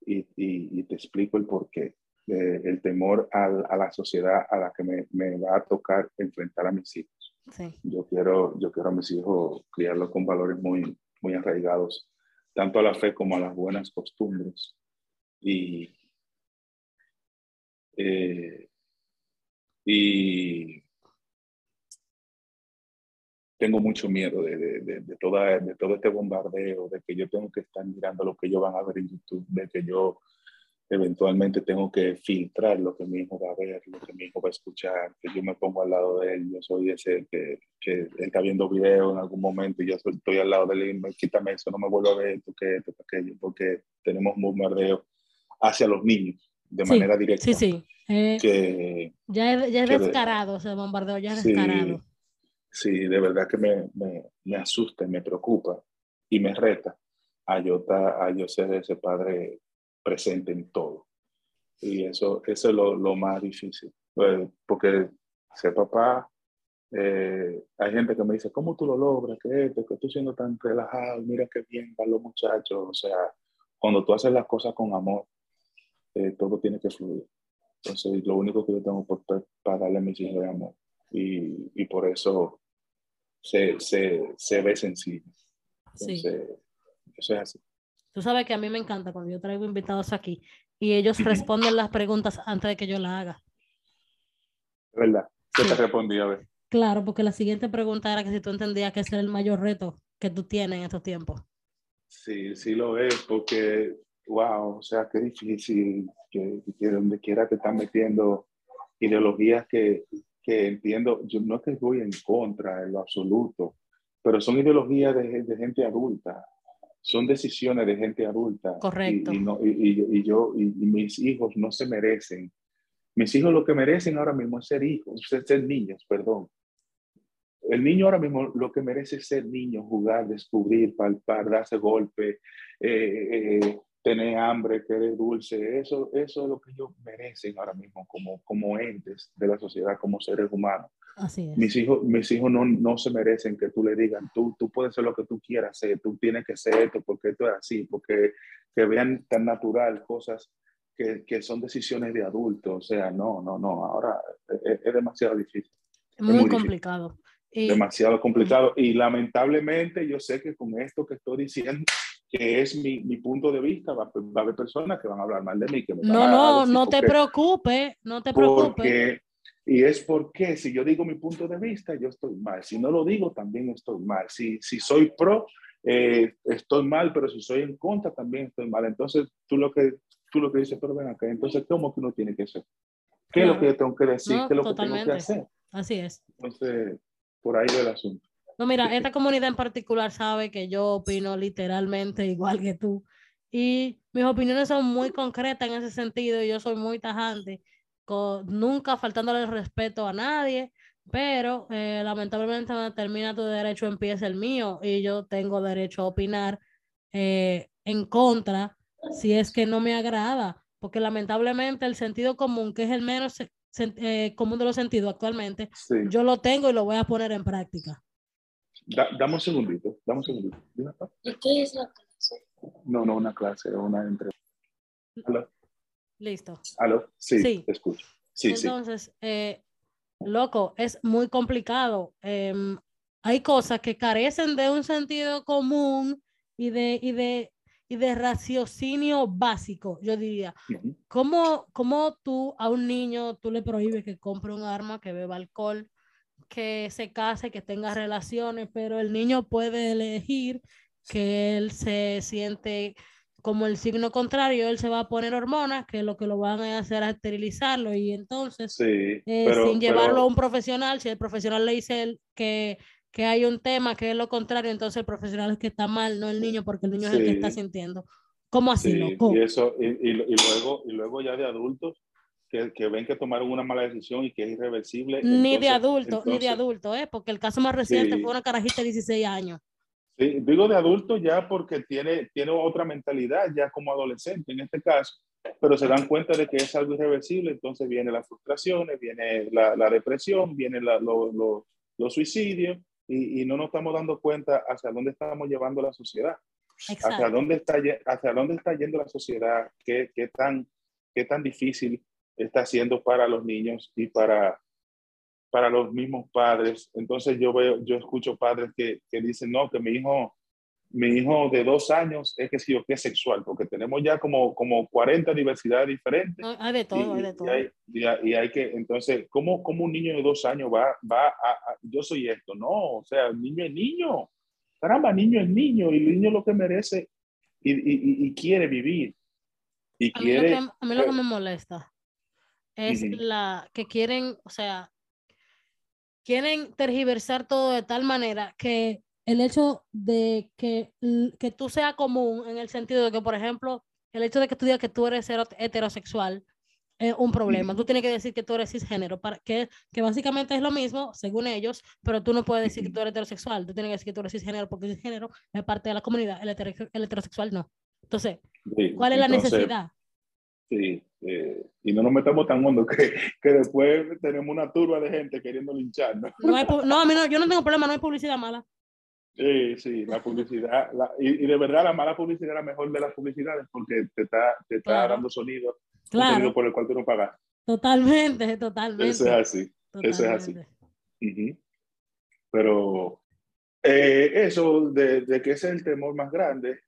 y, y, te explico el porqué. Eh, el temor a, a, la sociedad a la que me, me, va a tocar enfrentar a mis hijos. Sí. Yo, quiero, yo quiero a mis hijos criarlos con valores muy, muy arraigados, tanto a la fe como a las buenas costumbres. Y, eh, y tengo mucho miedo de, de, de, toda, de todo este bombardeo, de que yo tengo que estar mirando lo que ellos van a ver en YouTube, de que yo eventualmente tengo que filtrar lo que mi hijo va a ver, lo que mi hijo va a escuchar, que yo me pongo al lado de él, yo soy ese que, que está viendo video en algún momento y yo estoy al lado de él y me quítame eso, no me vuelvo a ver esto, que esto, aquello, porque tenemos un bombardeo hacia los niños de manera directa. Sí, sí. Eh, que, ya, es, ya es descarado ese bombardeo, ya es descarado sí, de verdad que me, me, me asusta, me preocupa y me reta a yo, a yo ser ese padre presente en todo. Y eso, eso es lo, lo más difícil, porque ser papá, eh, hay gente que me dice, ¿cómo tú lo logras? Que esto, que tú siendo tan relajado, mira qué bien van los muchachos. O sea, cuando tú haces las cosas con amor, eh, todo tiene que fluir. Entonces, lo único que yo tengo para darle a mis hijos es amor. Y, y por eso se, se, se ve sencillo. sí. Eso es así. Tú sabes que a mí me encanta cuando yo traigo invitados aquí y ellos responden las preguntas antes de que yo la haga. ¿Verdad? ¿Qué te respondí a ver? Claro, porque la siguiente pregunta era que si tú entendías que ese es el mayor reto que tú tienes en estos tiempos. Sí, sí lo es, porque, wow, o sea, qué difícil que, que donde quiera te están metiendo ideologías que, que entiendo, yo no es que voy en contra en lo absoluto, pero son ideologías de, de gente adulta, son decisiones de gente adulta. Correcto. Y, y, y, yo y, mis hijos no se merecen. Mis hijos lo que merecen ahora mismo es ser hijos, ser, ser niños, perdón. El niño ahora mismo lo que merece es ser niño, jugar, descubrir, palpar, darse golpe, eh, eh, tener hambre, querer dulce, eso, eso es lo que ellos merecen ahora mismo como, como entes de la sociedad, como seres humanos. Así es. Mis hijos, mis hijos no, no se merecen que tú le digan, tú, tú puedes ser lo que tú quieras ser, tú tienes que ser esto, porque esto es así, porque que vean tan natural cosas que, que son decisiones de adultos, o sea, no, no, no, ahora es, es demasiado difícil. Muy, muy complicado. Demasiado complicado y lamentablemente yo sé que con esto que estoy diciendo que es mi, mi, punto de vista, va, va, a haber personas que van a hablar mal de mí. Que me no, no, no te preocupes, no te preocupes. Y es porque si yo digo mi punto de vista, yo estoy mal. Si no lo digo, también estoy mal. Si, si soy pro, eh, estoy mal, pero si soy en contra, también estoy mal. Entonces, tú lo que, tú lo que dices, pero ven acá, entonces, ¿cómo que uno tiene que ser? ¿Qué es lo que yo tengo que decir? No, ¿Qué es lo totalmente. que tengo que hacer? Así es. Entonces, por ahí va el asunto. No, mira, esta comunidad en particular sabe que yo opino literalmente igual que tú. Y mis opiniones son muy concretas en ese sentido y yo soy muy tajante, con, nunca faltándole el respeto a nadie, pero eh, lamentablemente cuando termina tu derecho empieza el mío y yo tengo derecho a opinar eh, en contra si es que no me agrada, porque lamentablemente el sentido común, que es el menos eh, común de los sentidos actualmente, yo lo tengo y lo voy a poner en práctica. Dame un segundito, dame un segundito. qué es la clase? No, no una clase, una entrevista. Listo. ¿Aló? Sí, sí. te escucho. Sí, Entonces, eh, loco, es muy complicado. Em, hay cosas que carecen de un sentido común y de, y de, y de raciocinio básico, yo diría. ¿Cómo, ¿Cómo, tú a un niño tú le prohíbes que compre un arma, que beba alcohol, que se case, que tenga relaciones, pero el niño puede elegir que él se siente como el signo contrario, él se va a poner hormonas que lo que lo van a hacer es esterilizarlo y entonces eh, sin llevarlo a un profesional, si el profesional le dice que, que hay un tema que es lo contrario, entonces el profesional es que está mal, no el niño, porque el niño es el que está sintiendo. ¿Cómo así, loco? Y, eso, y, y, luego, y luego ya de adultos que, que, ven que tomaron una mala decisión y que es irreversible. Ni de adulto, ni de adulto, ¿eh? porque el caso más reciente fue una carajita de 16 años. Sí, digo de adulto ya porque tiene, tiene otra mentalidad, ya como adolescente en este caso, pero se dan cuenta de que es algo irreversible, entonces viene las frustraciones, viene la, la depresión, viene los lo, lo suicidios y, y, no nos estamos dando cuenta hacia dónde estamos llevando la sociedad, hacia dónde, está, hacia dónde está yendo la sociedad, qué, qué, tan, qué tan difícil está siendo para los niños y para, para los mismos padres. Entonces yo veo, yo escucho padres que, que dicen, no, que mi hijo, mi hijo de dos años es que sí o que es sexual, porque tenemos ya como, como 40 diversidades diferentes. hay de todo, hay de todo. Y hay, que, entonces, ¿cómo, ¿cómo, un niño de dos años va, va a, yo soy esto? No, o sea, el niño es niño. Caramba, niño es niño y el niño lo que merece y, y, y quiere vivir. Y a quiere... Mí a mí lo que me molesta es la que quieren, o sea, quieren tergiversar todo de tal manera que el hecho de que, que tú sea común en el sentido de que, por ejemplo, el hecho de que tú digas que tú eres heterosexual es un problema. Tú tienes que decir que tú eres cisgénero, para, que, que básicamente es lo mismo, según ellos, pero tú no puedes decir que tú eres heterosexual. Tú tienes que decir que tú eres cisgénero porque cisgénero es parte de la comunidad, el, heterosexual no. Entonces, ¿cuál es la necesidad? Sí, eh, y no nos metamos tan hondo que, que, después tenemos una turba de gente queriendo lincharnos. No, hay, no, a mí no, yo no tengo problema, no hay publicidad mala. Sí, sí, la publicidad, la, y, y, de verdad la mala publicidad es la mejor de las publicidades porque te está, te está claro. dando sonido, claro. sonido por el cual tú no pagas. Totalmente, (laughs) totalmente. Eso es así, totalmente. eso es así. Uh -huh. Pero eh, eso de, de, que ese es el temor más grande,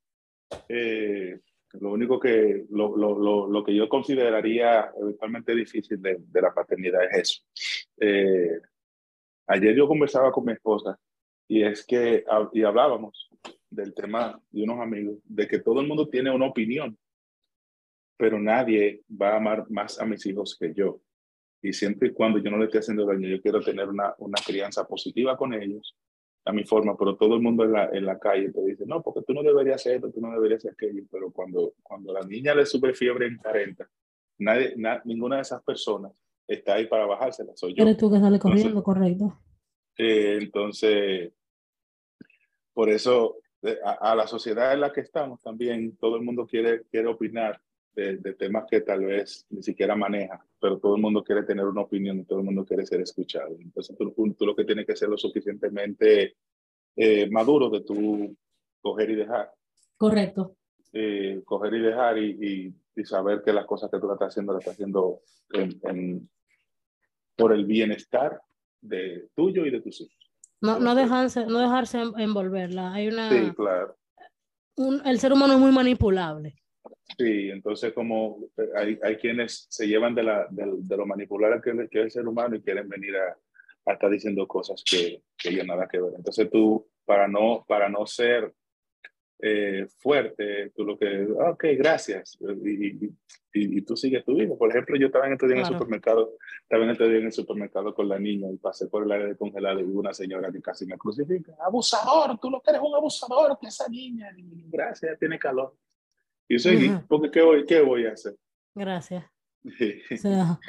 eh, lo único que, lo, lo, lo, que yo consideraría eventualmente difícil de, de la paternidad es eso. Eh, ayer yo conversaba con mi esposa y es que, y hablábamos del tema de unos amigos, de que todo el mundo tiene una opinión, pero nadie va a amar más a mis hijos que yo. Y siempre y cuando yo no le esté haciendo daño, yo quiero tener una, una crianza positiva con ellos, a mi forma, pero todo el mundo en la, en la calle te dice, no, porque tú no deberías hacer esto, tú no deberías hacer aquello, pero cuando, cuando la niña le sube fiebre en 40, nadie, na, ninguna de esas personas está ahí para bajársela, soy yo. Eres tú que sale corriendo, entonces, correcto. Eh, entonces, por eso, a, a, la sociedad en la que estamos también, todo el mundo quiere, quiere opinar de, de, temas que tal vez ni siquiera maneja, pero todo el mundo quiere tener una opinión y todo el mundo quiere ser escuchado. Entonces tú, tú lo que tienes que ser lo suficientemente eh, maduro de tu coger y dejar. Correcto. Eh, coger y dejar y, y, y, saber que las cosas que tú estás haciendo las estás haciendo en, en, por el bienestar de tuyo y de tus hijos. No, no, dejarse, no dejarse envolverla. Hay una... Sí, claro. Un, el ser humano es muy manipulable. Sí, entonces como eh, hay, hay quienes se llevan de, la, de, de lo manipular que, que, es el ser humano y quieren venir a, a estar diciendo cosas que, que ya nada que ver. Entonces tú, para no, para no ser eh, fuerte, tú lo que, ok, gracias, y, y, y, tú sigues tu vida. Por ejemplo, yo estaba en este día claro. en el supermercado, estaba en este día en el supermercado con la niña y pasé por el área de congelado y hubo una señora que casi me crucifica. Abusador, tú lo que eres un abusador, que esa niña, gracias, tiene calor. Y seguí, uh -huh. porque ¿qué voy, ¿qué voy a hacer? Gracias. (laughs) o sea,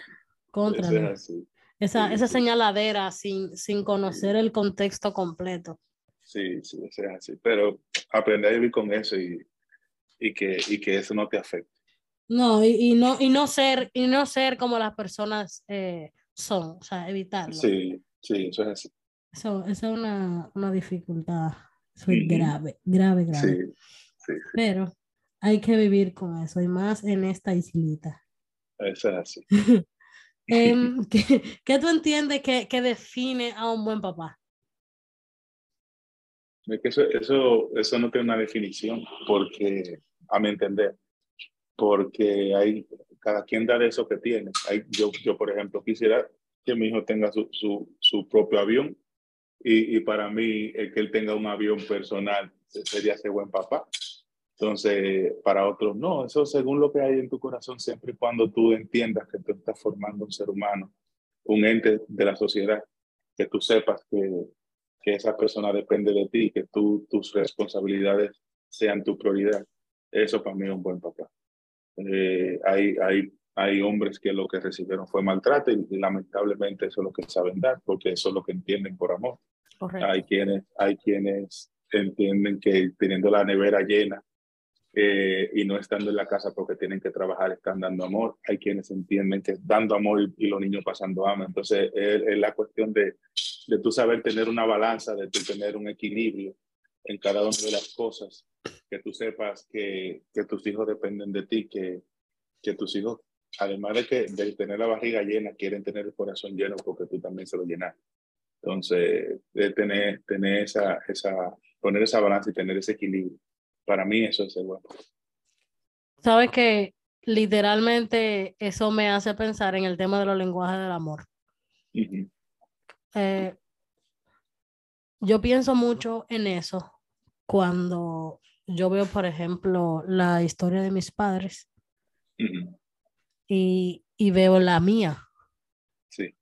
contra. Es esa, esa señaladera sin, sin conocer el contexto completo. Sí, sí, es así. Pero aprender a vivir con eso y, y que, y que eso no te afecte. No, y, y no, y no ser, y no ser como las personas eh, son, o sea, evitarlo. Sí, sí, eso es así. Eso, eso es una, una dificultad eso Ujú. grave, grave, grave. Sí, sí, sí, Pero hay que vivir con eso, y más en esta islita. eso es así. (laughs) Em, (laughs) ¿qué, qué tú entiendes que, que define a un buen papá? Es que eso, eso, eso no tiene una definición, porque, a mi entender, porque hay, cada quien da de eso que tiene. Hay, yo, yo, por ejemplo, quisiera que mi hijo tenga su, su, su propio avión y, y para mí el que él tenga un avión personal sería ser buen papá. Entonces, para otros no, eso según lo que hay en tu corazón, siempre y cuando tú entiendas que tú estás formando un ser humano, un ente de la sociedad, que tú sepas que, que esa persona depende de ti, que tú, tus responsabilidades sean tu prioridad. Eso para mí es un buen papá. Eh, hay, hay, hay hombres que lo que recibieron fue maltrato y, y lamentablemente eso es lo que saben dar, porque eso es lo que entienden por amor. Correcto. Hay quienes, hay quienes entienden que teniendo la nevera llena eh, y no estando en la casa porque tienen que trabajar, están dando amor. Hay quienes entienden que dando amor y, y los niños pasando hambre. Entonces, es, es la cuestión de, de tú saber tener una balanza, de tú tener un equilibrio en cada una de las cosas, que tú sepas que, que tus hijos dependen de ti, que, que tus hijos, además de, que, de tener la barriga llena, quieren tener el corazón lleno porque tú también se lo llenas. Entonces, de tener, tener esa, esa, poner esa balanza y tener ese equilibrio. Para mí eso es el bueno. Sabes que literalmente eso me hace pensar en el tema de los lenguajes del amor. Eh, yo pienso mucho en eso cuando yo veo, por ejemplo, la historia de mis padres y, y veo la mía. Sí,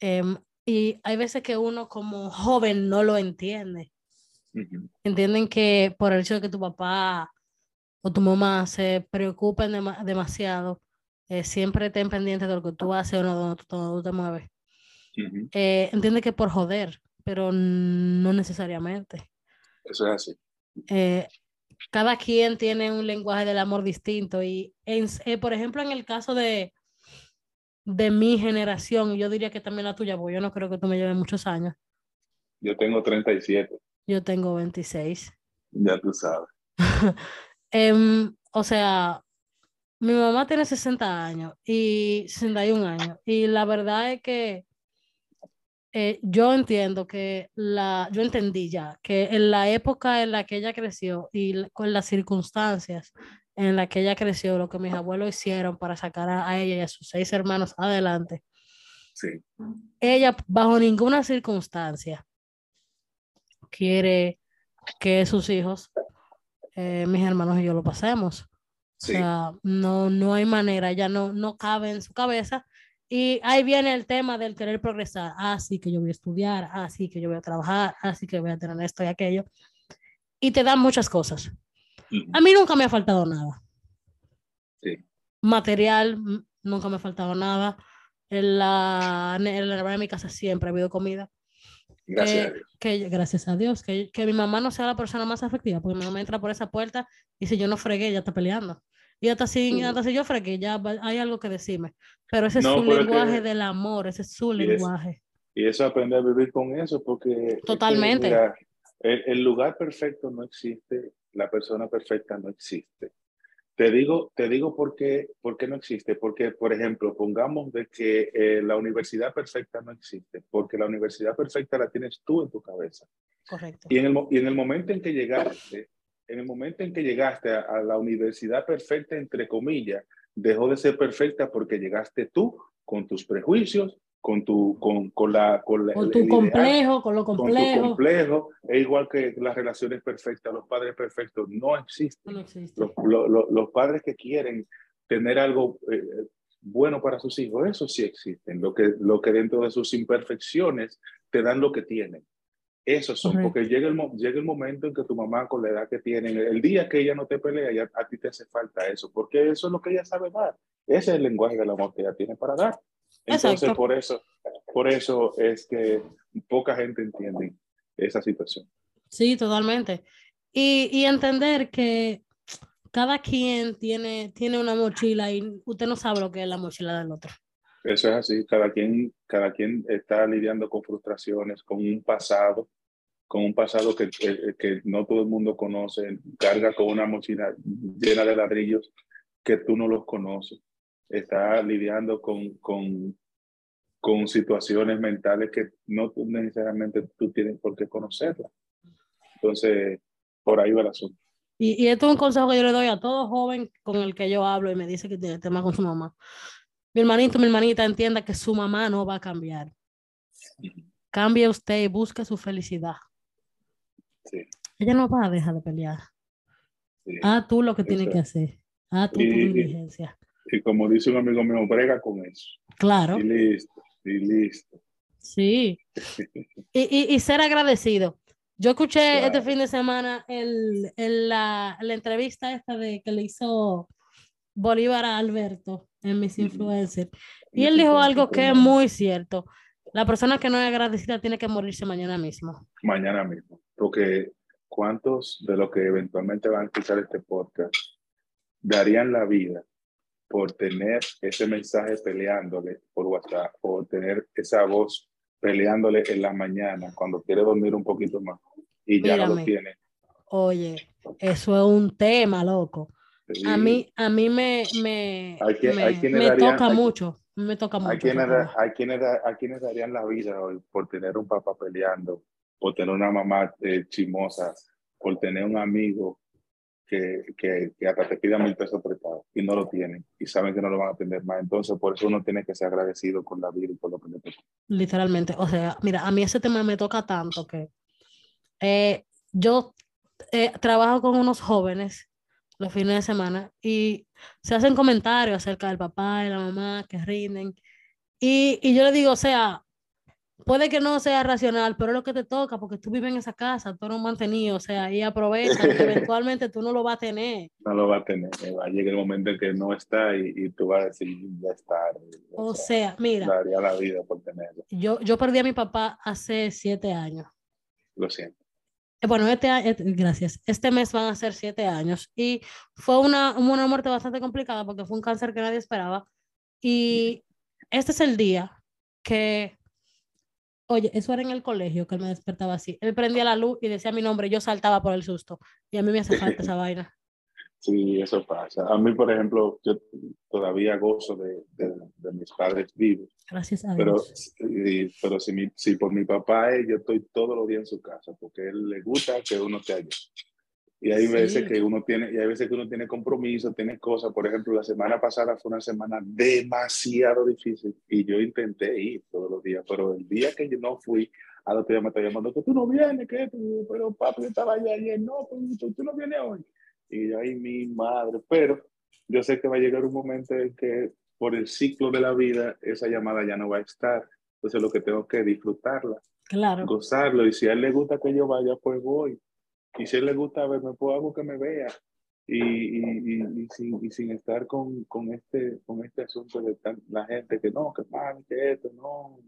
Em, y hay veces que uno como joven no lo entiende. Entienden que por el hecho de que tu papá o tu mamá se preocupen dema- demasiado, eh, siempre estén pendientes de lo que tú haces o no, donde tú, te mueves. Eh, entiende que por joder, pero no necesariamente. eso es así. eh, cada quien tiene un lenguaje del amor distinto y, en, por ejemplo, en el caso de, de mi generación, yo diría que también la tuya, porque yo no creo que tú me lleves muchos años, Yo tengo 37, yo tengo 26. ya tú sabes. (laughs) Em, o sea, mi mamá tiene 60 años y 61 años y la verdad es que eh, yo entiendo que la, yo entendí ya que en la época en la que ella creció y con las circunstancias en las que ella creció, lo que mis abuelos hicieron para sacar a, a ella y a sus seis hermanos adelante, Sí, ella bajo ninguna circunstancia quiere que sus hijos, eh, mis hermanos y yo lo pasemos. O sea, no, no hay manera, ya no, no cabe en su cabeza. Y ahí viene el tema del querer progresar. Ah, sí que yo voy a estudiar, ah, sí que yo voy a trabajar, ah, sí que voy a tener esto y aquello. Y te dan muchas cosas. Ujú. A mí nunca me ha faltado nada. sí, Material, mm, nunca me ha faltado nada. En la, en la nevera de mi casa siempre ha habido comida. Gracias a que, Dios. que gracias a Dios, que, que mi mamá no sea la persona más afectiva, porque mi mamá entra por esa puerta y si yo no fregué, ella está peleando. Y hasta si, Sí. hasta si yo fregué, ya va- hay algo que decirme. Pero ese es su lenguaje que- del amor, ese es su Y es- lenguaje. Y eso aprender a vivir con eso, porque Totalmente. mira, el, el lugar perfecto no existe, la persona perfecta no existe. Te digo, te digo por qué, por qué no existe. Porque, por ejemplo, pongamos de que eh, la universidad perfecta no existe, porque la universidad perfecta la tienes tú en tu cabeza. Correcto. Y en el, y en el momento en que llegaste, en el momento en que llegaste a, a la universidad perfecta, entre comillas, dejó de ser perfecta porque llegaste tú con tus prejuicios, con tu, con, con la, con la- Con tu ideal, complejo, con lo con tu complejo. complejo, es igual que las relaciones perfectas, los padres perfectos no existen. No existe. Los, lo- lo- los padres que quieren tener algo eh, bueno para sus hijos, eso sí existen. Lo que, lo que dentro de sus imperfecciones te dan lo que tienen. Esos son, Correcto. porque llega el, llega el momento en que tu mamá con la edad que tiene, el día que ella no te pelea, ya, a ti te hace falta eso, porque eso es lo que ella sabe dar. Ese es el lenguaje del amor que ella tiene para dar. Entonces, Exacto. por eso, por eso es que poca gente entiende esa situación. Sí, totalmente. Y, y entender que cada quien tiene, tiene una mochila y usted no sabe lo que es la mochila del otro. Eso es así, cada quien, cada quien está lidiando con frustraciones, con un pasado, con un pasado que, que, que no todo el mundo conoce, carga con una mochila llena de ladrillos que tú no los conoces, está lidiando con, con, con situaciones mentales que no necesariamente tú tienes por qué conocerlas. Entonces, por ahí va el asunto. Y, y esto es un consejo que yo le doy a todo joven con el que yo hablo y me dice que tiene tema con su mamá. Mi hermanito, mi hermanita, entienda que su mamá no va a cambiar. Cambie usted y busque su felicidad. Sí, Ella no va a dejar de pelear. sí. Haz tú lo que tienes que hacer. Haz tú tu Y- y- diligencia. Y como dice un amigo mío, brega con eso. Claro, Y listo, y listo. sí. (laughs) Y, y, y ser agradecido. Yo escuché este fin de semana el, el- la, la entrevista esta de que le hizo Bolívar a Alberto en Miss Ujú. Influencer. Y él dijo algo que es muy cierto. La persona que no es agradecida tiene que morirse mañana mismo. Mañana mismo. Porque ¿cuántos de los que eventualmente van a escuchar este podcast darían la vida por tener ese mensaje peleándole por WhatsApp o tener esa voz peleándole en la mañana cuando quiere dormir un poquito más y ya no Mírame. lo tiene? Oye, eso es un tema, loco. A Y mí, a mí me, me, me, me darían- toca hay- mucho. Me toca mucho. hay quienes, hay, quienes hay quienes darían la vida hoy por tener un papá peleando, por tener una mamá eh, chismosa, por tener un amigo que, que, que hasta te pida mil pesos prestados y no lo tienen y saben que no lo van a tener más. Entonces, por eso uno tiene que ser agradecido con la vida y por lo que le tocó. Literalmente. O sea, mira, a mí ese tema me toca tanto que eh, yo eh, trabajo con unos jóvenes los fines de semana y se hacen comentarios acerca del papá y la mamá que rinden. Y, y yo le digo, o sea, puede que no sea racional, pero es lo que te toca porque tú vives en esa casa, tú eres un mantenido, o sea, y aprovecha que (laughs) eventualmente tú no lo vas a tener. No lo va a tener. eh, Va a llegar el momento en que no está y, y tú vas a decir, ya está. O sea, mira, daría la vida por tenerlo. yo, yo perdí a mi papá hace siete años. Lo siento. Eh, Bueno, este año, gracias. Este mes van a ser siete años y fue una, una muerte bastante complicada porque fue un cáncer que nadie esperaba. Y este es el día que, oye, eso era en el colegio que él me despertaba así. Él prendía la luz y decía mi nombre, yo saltaba por el susto. Y a mí me hace falta esa (laughs) vaina. Sí, eso pasa. A mí, por ejemplo, yo todavía gozo de, de, de mis padres vivos. Gracias a Pero, Dios. y- pero si, mi, si por mi papá es, yo estoy todos los días en su casa, porque a él le gusta que uno esté allá. Y hay veces Sí. que uno tiene, y hay veces que uno tiene compromiso, tiene cosas. Por ejemplo, la semana pasada fue una semana demasiado difícil y yo intenté ir todos los días, pero el día que yo no fui, al otro día me está llamando que tú no vienes, que pero papi yo estaba allá ayer, no, pues, tú, tú no vienes hoy. Y yo, ay, mi madre, pero yo sé que va a llegar un momento en que por el ciclo de la vida esa llamada ya no va a estar. Entonces lo que tengo que disfrutarla, Claro. gozarlo. Y si a él le gusta que yo vaya, pues voy. Y si a él le gusta verme, pues hago que me vea. Y, y, y, y sin, y sin estar con, con, este, con este asunto de tan- la gente que no, que mal, que esto, no.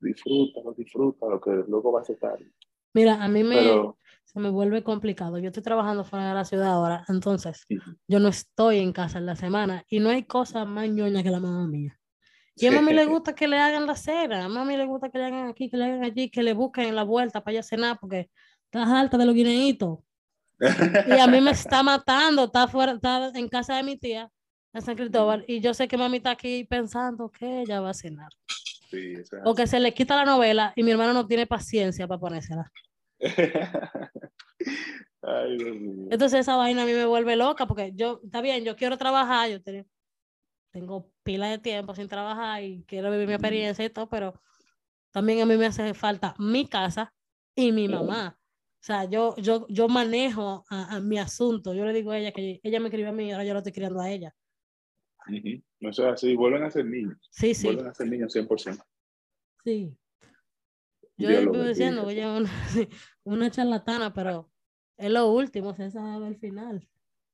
Disfrútalo, disfrútalo, que luego va a ser tarde. Mira, a mí me, Pero se me vuelve complicado. Yo estoy trabajando fuera de la ciudad ahora, entonces yo no estoy en casa en la semana y no hay cosa más ñoña que la mamá mía. Y a mami le gusta que le hagan la cena, a mami le gusta que le hagan aquí, que le hagan allí, que le busquen la vuelta para ella cenar porque estás alta de los guineitos. Y a mí me (laughs) está matando, está fuera, está en casa de mi tía, en San Cristóbal, y yo sé que mami está aquí pensando que ella va a cenar. Sí, es O que se le quita la novela y mi hermano no tiene paciencia para ponérsela. (laughs) Ay, Dios mío. Entonces esa vaina a mí me vuelve loca porque yo, está bien, yo quiero trabajar, yo te- tengo pila de tiempo sin trabajar y quiero vivir mi experiencia y todo, pero también a mí me hace falta mi casa y mi mamá. Sea, yo, yo, yo manejo a, a mi asunto. Yo le digo a ella que ella me crió a mí y ahora yo lo estoy criando a ella. Ujú. Eso es así, vuelven a ser niños. Sí, sí, Vuelven a ser niños 100%. sí. Yo estoy diciendo es una, (laughs) sí, una charlatana, pero es lo último, se sabe el final.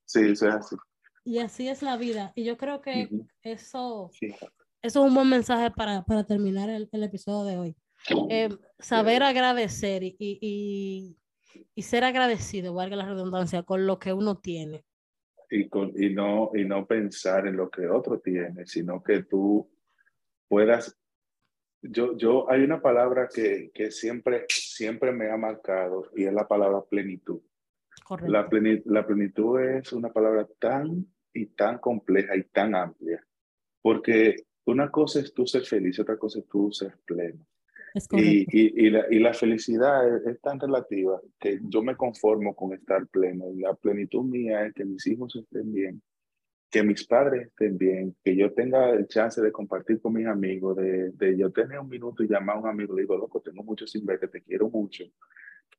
Sí, eso es así. Y así es la vida. Y yo creo que Ujú. eso, Fíjate. eso es un buen mensaje para, para terminar el, el episodio de hoy. Eh, saber agradecer y, y, y- ser agradecido, valga la redundancia, con lo que uno tiene. y, con, y, no, y no pensar en lo que otro tiene, sino que tú puedas... Yo, yo, hay una palabra que, que siempre, siempre me ha marcado y es la palabra plenitud. La, plenitud. la plenitud es una palabra tan y tan compleja y tan amplia, porque una cosa es tú ser feliz, otra cosa es tú ser pleno. Y, y, y, la, y, la, felicidad es, es, tan relativa que yo me conformo con estar pleno. La plenitud mía es que mis hijos estén bien, que mis padres estén bien, que yo tenga el chance de compartir con mis amigos, de, de yo tener un minuto y llamar a un amigo y le digo, loco, tengo mucho sin ver, que te quiero mucho.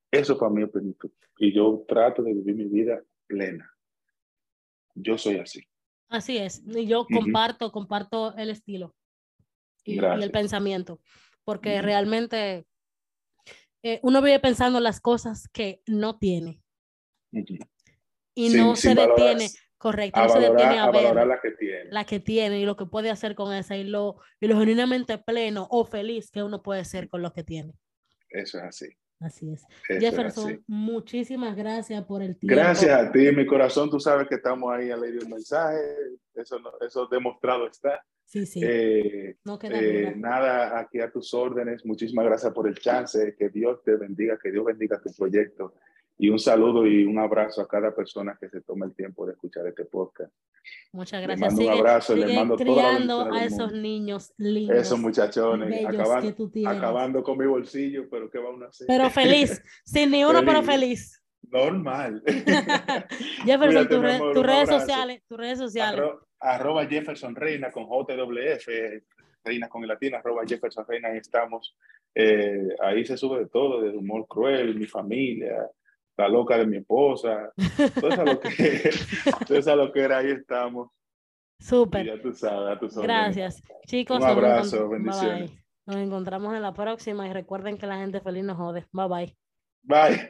Eso para mí es plenitud. Y yo trato de vivir mi vida plena. Yo soy así. Así es. Y yo comparto, uh -huh. comparto el estilo y, y el pensamiento porque realmente eh, uno vive pensando las cosas que no tiene. Uh -huh. Y sin, no se detiene, correcto, no valorar, se detiene a, a ver la que tiene. La que tiene y lo que puede hacer con esa y lo, y lo genuinamente pleno o feliz que uno puede ser con lo que tiene. Eso es así. Así es. Eso Jefferson, es así. muchísimas gracias por el tiempo. Gracias a ti, mi corazón. Tú sabes que estamos ahí a leer un mensaje. Eso, eso demostrado está. Sí, sí. Eh, no queda eh, nada, aquí a tus órdenes. Muchísimas gracias por el chance. Que Dios te bendiga, que Dios bendiga tu proyecto. Y un saludo y un abrazo a cada persona que se tome el tiempo de escuchar este podcast. Muchas gracias. Le mando sigue, un abrazo, sigue le mando criando a esos niños lindos. Esos muchachones, acabando, acabando, con mi bolsillo, pero ¿qué va a hacer? Pero feliz, (laughs) sin ni uno, feliz. pero feliz. Normal. (laughs) Jefferson, tus re, tu redes sociales, tus redes sociales. Arro, arroba Jefferson Reina con JWF, Reina con el latina, arroba Jefferson Reina, ahí estamos. Eh, ahí se sube de todo, de humor cruel, mi familia, la loca de mi esposa, todo eso lo que, (laughs) todo eso lo que era, ahí estamos. Súper. Ya tú sabes, tú sabes. Gracias. Chicos, un abrazo, bendiciones. Bye bye. Nos encontramos en la próxima y recuerden que la gente feliz nos jode. Bye bye. (laughs) Bye.